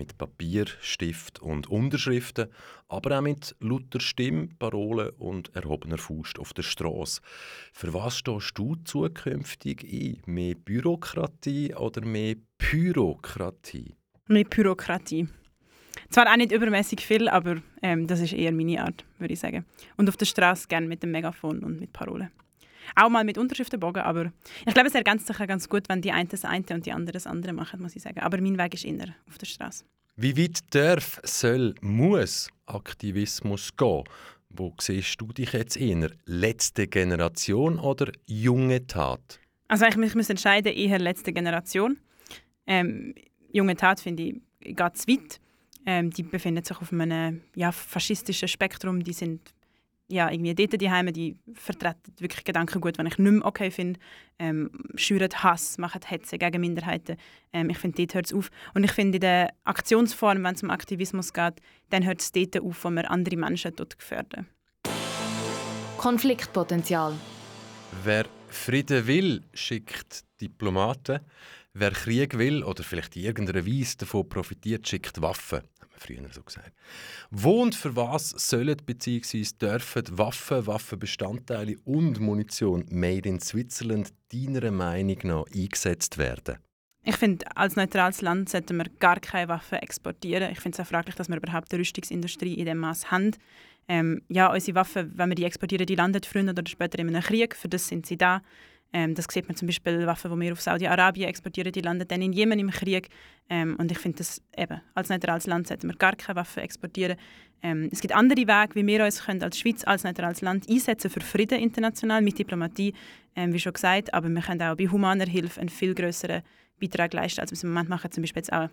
Mit Papier, Stift und Unterschriften, aber auch mit lauter Stimme, Parolen und erhobener Faust auf der Straße. Für was stehst du zukünftig ein? Mehr Bürokratie oder mehr Pyrokratie? Mehr Bürokratie. Zwar auch nicht übermäßig viel, aber ähm, das ist eher meine Art, würde ich sagen. Und auf der Straße gerne mit dem Megafon und mit Parolen. Auch mal mit Unterschriftenbogen, aber ich glaube, es ergänzt sich ganz gut, wenn die einen das eine und die anderen das andere machen, muss ich sagen. Aber mein Weg ist inner auf der Straße. Wie weit darf, soll, muss Aktivismus gehen? Wo siehst du dich jetzt eher? Letzte Generation oder junge Tat? Also ich muss entscheiden, eher letzte Generation. Ähm, junge Tat finde ich geht zu weit. Ähm, die befinden sich auf einem ja, faschistischen Spektrum. Die sind ja, irgendwie dort die Heime, die vertreten wirklich Gedanken gut, wenn ich nicht mehr okay finde, ähm, schüren Hass, machen Hetze gegen Minderheiten. Ähm, ich finde, dort hört es auf. Und ich finde, in der Aktionsform, wenn es um Aktivismus geht, dann hört es dort auf, wo wir andere Menschen dort gefährden. Konfliktpotenzial. Wer Frieden will, schickt Diplomaten. Wer Krieg will oder vielleicht in irgendeiner Weise davon profitiert, schickt Waffen früher so gesagt. Wo und für was sollen bzw. dürfen Waffen, Waffenbestandteile und Munition made in Switzerland deiner Meinung nach eingesetzt werden? Ich finde, als neutrales Land sollten wir gar keine Waffen exportieren. Ich finde es auch fraglich, dass wir überhaupt eine Rüstungsindustrie in dem Maß haben. Ähm, ja, unsere Waffen, wenn wir die exportieren, die landen früher oder später in einem Krieg. Für das sind sie da. Ähm, das sieht man zum Beispiel Waffen, die wir auf Saudi-Arabien exportieren, die landen dann in Jemen im Krieg. Ähm, und ich finde, dass eben als neutrales Land sollten wir gar keine Waffen exportieren. Ähm, es gibt andere Wege, wie wir uns können als Schweiz als neutrales Land einsetzen für Frieden international mit Diplomatie, ähm, wie schon gesagt. Aber wir können auch bei humaner Hilfe einen viel größeren Beitrag leisten, als wir es im Moment machen. Zum Beispiel jetzt auch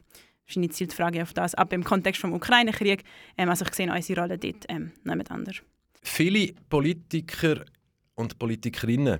wahrscheinlich zielt die Frage auf das ab im Kontext des Ukraine-Krieg. Ähm, also ich sehe unsere Rolle dort ähm, anders. Viele Politiker und Politikerinnen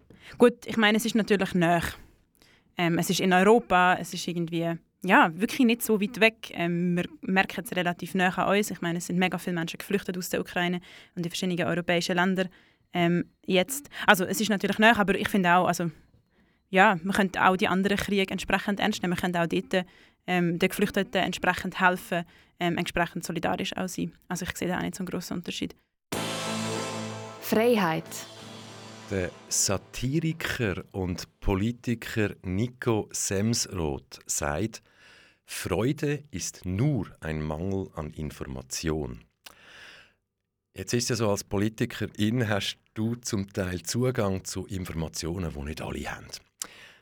Gut, ich meine, es ist natürlich nah. Ähm, es ist in Europa, es ist irgendwie ja, wirklich nicht so weit weg. Ähm, wir merken es relativ nah an uns. Ich meine, es sind mega viele Menschen geflüchtet aus der Ukraine und in verschiedenen europäischen Ländern ähm, jetzt. Also es ist natürlich nah, aber ich finde auch, also ja, man könnte auch die anderen Kriege entsprechend ernst nehmen. Man könnte auch dort ähm, den Geflüchteten entsprechend helfen, ähm, entsprechend solidarisch auch sein. Also ich sehe da auch nicht so einen grossen Unterschied. Freiheit. Der Satiriker und Politiker Nico Semsroth sagt, Freude ist nur ein Mangel an Information. Jetzt ist ja so, als Politikerin hast du zum Teil Zugang zu Informationen, die nicht alle haben.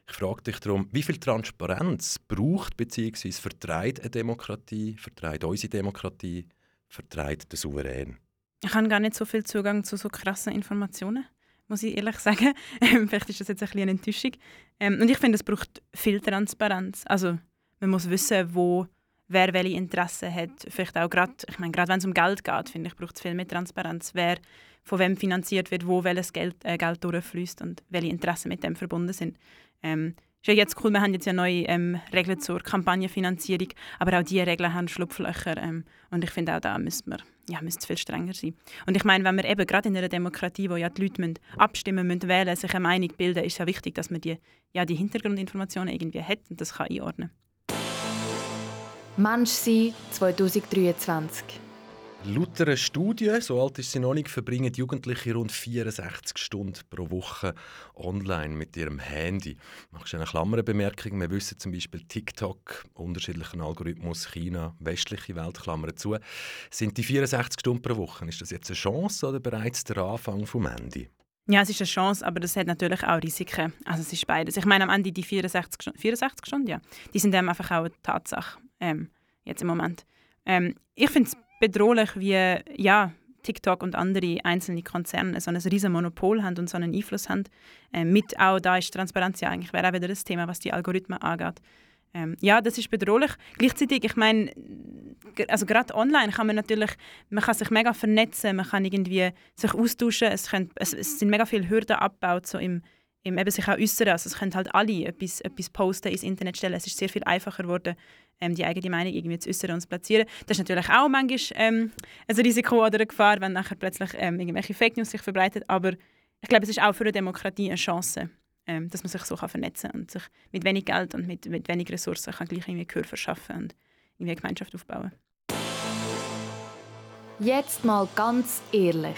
Ich frage dich darum, wie viel Transparenz braucht bzw. vertreibt eine Demokratie, vertreibt unsere Demokratie, vertreibt der Souverän? Ich habe gar nicht so viel Zugang zu so krassen Informationen muss ich ehrlich sagen. Ähm, vielleicht ist das jetzt ein bisschen eine Enttäuschung. Ähm, und ich finde, es braucht viel Transparenz. Also man muss wissen, wo wer welche Interessen hat. Vielleicht auch gerade, ich meine, gerade wenn es um Geld geht, finde ich, braucht es viel mehr Transparenz. Wer von wem finanziert wird, wo welches Geld, äh, Geld durchfließt und welche Interessen mit dem verbunden sind. Ähm, ist ja jetzt cool, wir haben jetzt ja neue ähm, Regeln zur Kampagnenfinanzierung, aber auch diese Regeln haben Schlupflöcher ähm, und ich finde auch da müsste man ja, müsste viel strenger sein. Und ich meine, wenn wir eben gerade in einer Demokratie, wo ja die Leute müssen abstimmen müssen, wählen, sich eine Meinung bilden, ist es ja wichtig, dass man die, ja, die Hintergrundinformationen irgendwie hat und das kann einordnen. Mensch sein 2023 Laut einer Studie, so alt ist sie noch nicht, verbringen Jugendliche rund 64 Stunden pro Woche online mit ihrem Handy. Machst du eine Klammerbemerkung? Wir wissen zum Beispiel TikTok, unterschiedlichen Algorithmus, China, westliche Welt, Klammern zu. Sind die 64 Stunden pro Woche, ist das jetzt eine Chance oder bereits der Anfang vom Ende? Ja, es ist eine Chance, aber das hat natürlich auch Risiken. Also es ist beides. Ich meine, am Ende die 64 Stunden, 64 Stunden ja, die sind einfach auch eine Tatsache ähm, jetzt im Moment. Ähm, ich finde es bedrohlich, wie ja, TikTok und andere einzelne Konzerne so ein riesen Monopol haben und so einen Einfluss haben. Ähm, mit auch da ist Transparenz ja eigentlich wäre auch wieder das Thema, was die Algorithmen angeht. Ähm, ja, das ist bedrohlich. Gleichzeitig, ich meine, also gerade online kann man natürlich, man kann sich mega vernetzen, man kann irgendwie sich austauschen, es, können, es, es sind mega viele Hürden abgebaut so im, im eben sich auch äußern. Also es können halt alle etwas, etwas posten, ins Internet stellen. Es ist sehr viel einfacher geworden, ähm, die eigene Meinung irgendwie zu äußern und zu platzieren. Das ist natürlich auch manchmal ähm, ein Risiko oder eine Gefahr, wenn nachher plötzlich ähm, irgendwelche Fake News sich verbreitet. Aber ich glaube, es ist auch für eine Demokratie eine Chance, ähm, dass man sich so kann vernetzen und sich mit wenig Geld und mit, mit wenig Ressourcen kann gleich irgendwie Gehör verschaffen und irgendwie eine Gemeinschaft aufbauen. Jetzt mal ganz ehrlich.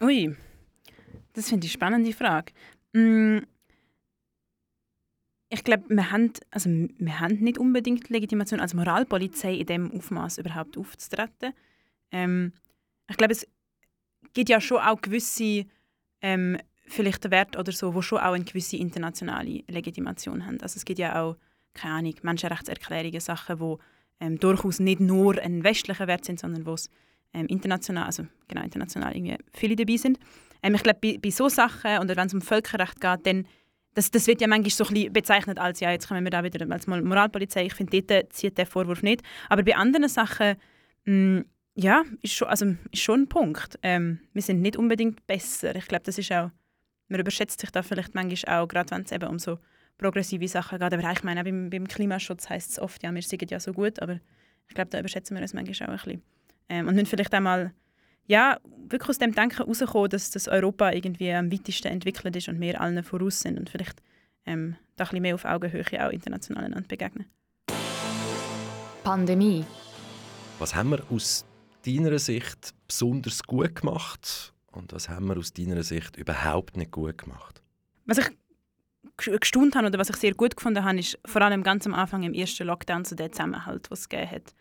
Ui, das finde ich eine spannende Frage. Mm ich glaube, wir haben, also wir haben nicht unbedingt Legitimation als Moralpolizei in dem Aufmaß überhaupt aufzutreten. Ähm, ich glaube, es gibt ja schon auch gewisse ähm, vielleicht Werte oder so, wo schon auch eine gewisse internationale Legitimation haben. Also es gibt ja auch keine Ahnung, Menschenrechtserklärungen, Sachen, wo ähm, durchaus nicht nur ein westlicher Wert sind, sondern wo es ähm, international, also genau international irgendwie viele dabei sind. Ähm, ich glaube, bei, bei so Sachen oder wenn es um Völkerrecht geht, dann das, das wird ja manchmal so ein bezeichnet als, ja, jetzt kommen wir da wieder als Moralpolizei. Ich finde, dort zieht der Vorwurf nicht. Aber bei anderen Sachen, mh, mm, ja, ist schon, also, ist schon ein Punkt. Ähm, wir sind nicht unbedingt besser. Ich glaube, das ist auch, man überschätzt sich da vielleicht manchmal auch, gerade wenn es eben um so progressive Sachen geht. Aber ich meine, auch beim, beim Klimaschutz heißt es oft, ja, wir sind ja so gut, aber ich glaube, da überschätzen wir uns manchmal auch ein bisschen. Ähm, und müssen vielleicht einmal ja, wirklich aus dem Denken herauskommen, dass das Europa irgendwie am weitesten entwickelt ist und wir allen voraus sind und vielleicht ähm, da ein bisschen mehr auf Augenhöhe auch international einander begegnen. Pandemie. Was haben wir aus deiner Sicht besonders gut gemacht und was haben wir aus deiner Sicht überhaupt nicht gut gemacht? Was ich gestaunt habe oder was ich sehr gut gefunden habe, ist vor allem ganz am Anfang im ersten Lockdown so der Zusammenhalt, was es gegeben hat.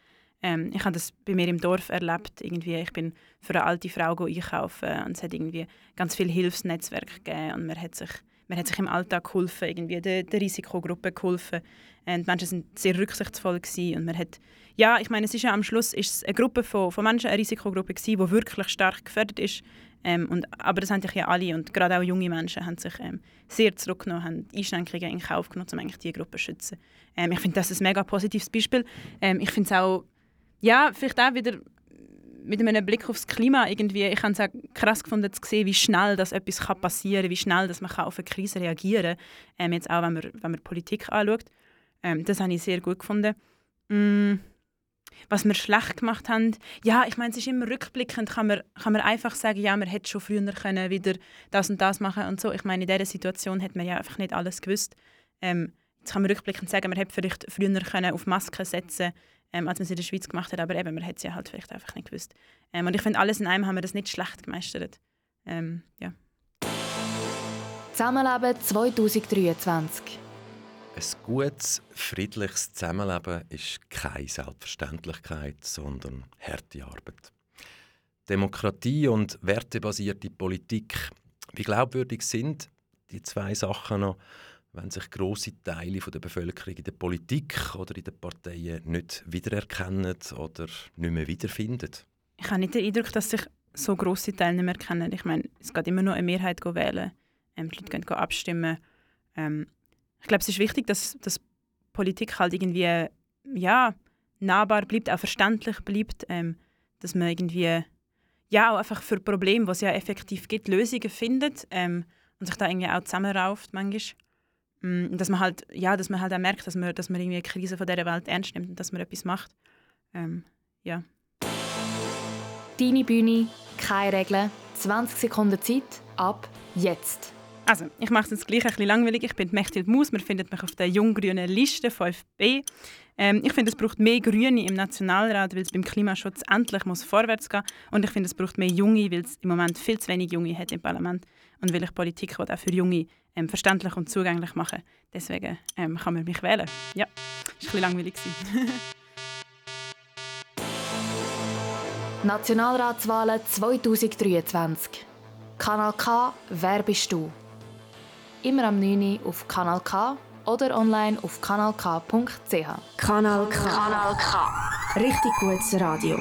Ähm, ich habe das bei mir im Dorf erlebt. Irgendwie, ich bin für eine alte Frau einkaufen und es hat irgendwie ganz viel Hilfsnetzwerk gegeben und man hat sich, man hat sich im Alltag geholfen, irgendwie der, der Risikogruppe geholfen. Und die Menschen sind sehr rücksichtsvoll und man hat, ja, ich meine, es ist ja am Schluss ist es eine Gruppe von, von Menschen, eine Risikogruppe gewesen, die wirklich stark gefördert ist. Ähm, und, aber das haben sich ja alle und gerade auch junge Menschen haben sich ähm, sehr zurückgenommen, haben Einschränkungen in Kauf genommen, um eigentlich diese Gruppe zu schützen. Ähm, ich finde das ist ein mega positives Beispiel. Ähm, ich finde es auch ja, vielleicht auch wieder mit einem Blick aufs Klima irgendwie. Ich habe es auch krass gefunden zu sehen, wie schnell das etwas kann passieren kann, wie schnell dass man auf eine Krise reagieren kann. Ähm, jetzt auch, wenn man, wenn man Politik anschaut. Ähm, das habe ich sehr gut gefunden. Mm, was wir schlecht gemacht haben, ja, ich meine, es ist immer rückblickend, kann man, kann man einfach sagen, ja, man hätte schon früher können wieder das und das machen und so. Ich meine, in dieser Situation hat man ja einfach nicht alles gewusst. Ähm, jetzt kann man rückblickend sagen, man hätte vielleicht früher können auf Masken setzen können ähm, als man es in der Schweiz gemacht hat. Aber eben, man hat es ja halt vielleicht einfach nicht gewusst. Ähm, und ich finde, alles in einem haben wir das nicht schlecht gemeistert. Ähm, ja. Zusammenleben 2023. Ein gutes, friedliches Zusammenleben ist keine Selbstverständlichkeit, sondern harte Arbeit. Demokratie und wertebasierte Politik, wie glaubwürdig sind die zwei Sachen noch, wenn sich große Teile der Bevölkerung in der Politik oder in den Parteien nicht wiedererkennen oder nicht mehr wiederfinden? Ich habe nicht den Eindruck, dass sich so grosse Teile nicht mehr kennen. Ich meine, es geht immer noch eine Mehrheit wählen. Ähm, die Leute gehen abstimmen. Ähm, ich glaube, es ist wichtig, dass, dass Politik halt irgendwie ja, nahbar bleibt, auch verständlich bleibt, ähm, dass man irgendwie ja, auch einfach für Probleme, die es ja effektiv gibt, Lösungen findet ähm, und sich da irgendwie auch zusammenrauft manchmal. Mm, dass man halt, ja, dass man halt auch merkt, dass man, dass man irgendwie die Krise von dieser Welt ernst nimmt und dass man etwas macht. Ähm, ja. Deine Bühne, keine Regeln, 20 Sekunden Zeit, ab jetzt. Also, ich mache es jetzt gleich ein bisschen langweilig. Ich bin Mechthild Maus, man findet mich auf der junggrünen Liste 5b. Ähm, ich finde, es braucht mehr Grüne im Nationalrat, weil es beim Klimaschutz endlich muss vorwärts gehen Und ich finde, es braucht mehr Junge, weil es im Moment viel zu wenig Junge hat im Parlament. Und weil ich Politik auch für Junge ähm, verständlich und zugänglich machen Deswegen ähm, kann man mich wählen. Ja, ist ein bisschen langweilig. Nationalratswahlen 2023. Kanal K, wer bist du? immer am 9 Uhr auf Kanal K oder online auf kanalk.ch. Kanal K. Kanal K. Richtig gutes Radio.